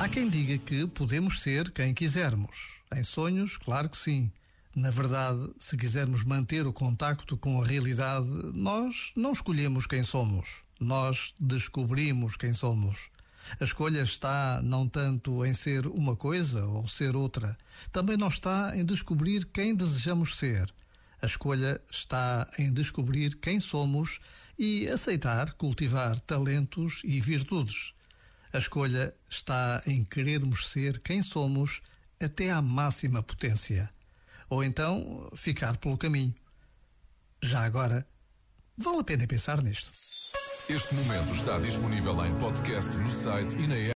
Há quem diga que podemos ser quem quisermos. Em sonhos, claro que sim. Na verdade, se quisermos manter o contacto com a realidade, nós não escolhemos quem somos. Nós descobrimos quem somos. A escolha está não tanto em ser uma coisa ou ser outra, também não está em descobrir quem desejamos ser. A escolha está em descobrir quem somos e aceitar cultivar talentos e virtudes. A escolha está em querermos ser quem somos até à máxima potência. Ou então ficar pelo caminho. Já agora, vale a pena pensar nisto. Este momento está disponível em podcast no site e na app.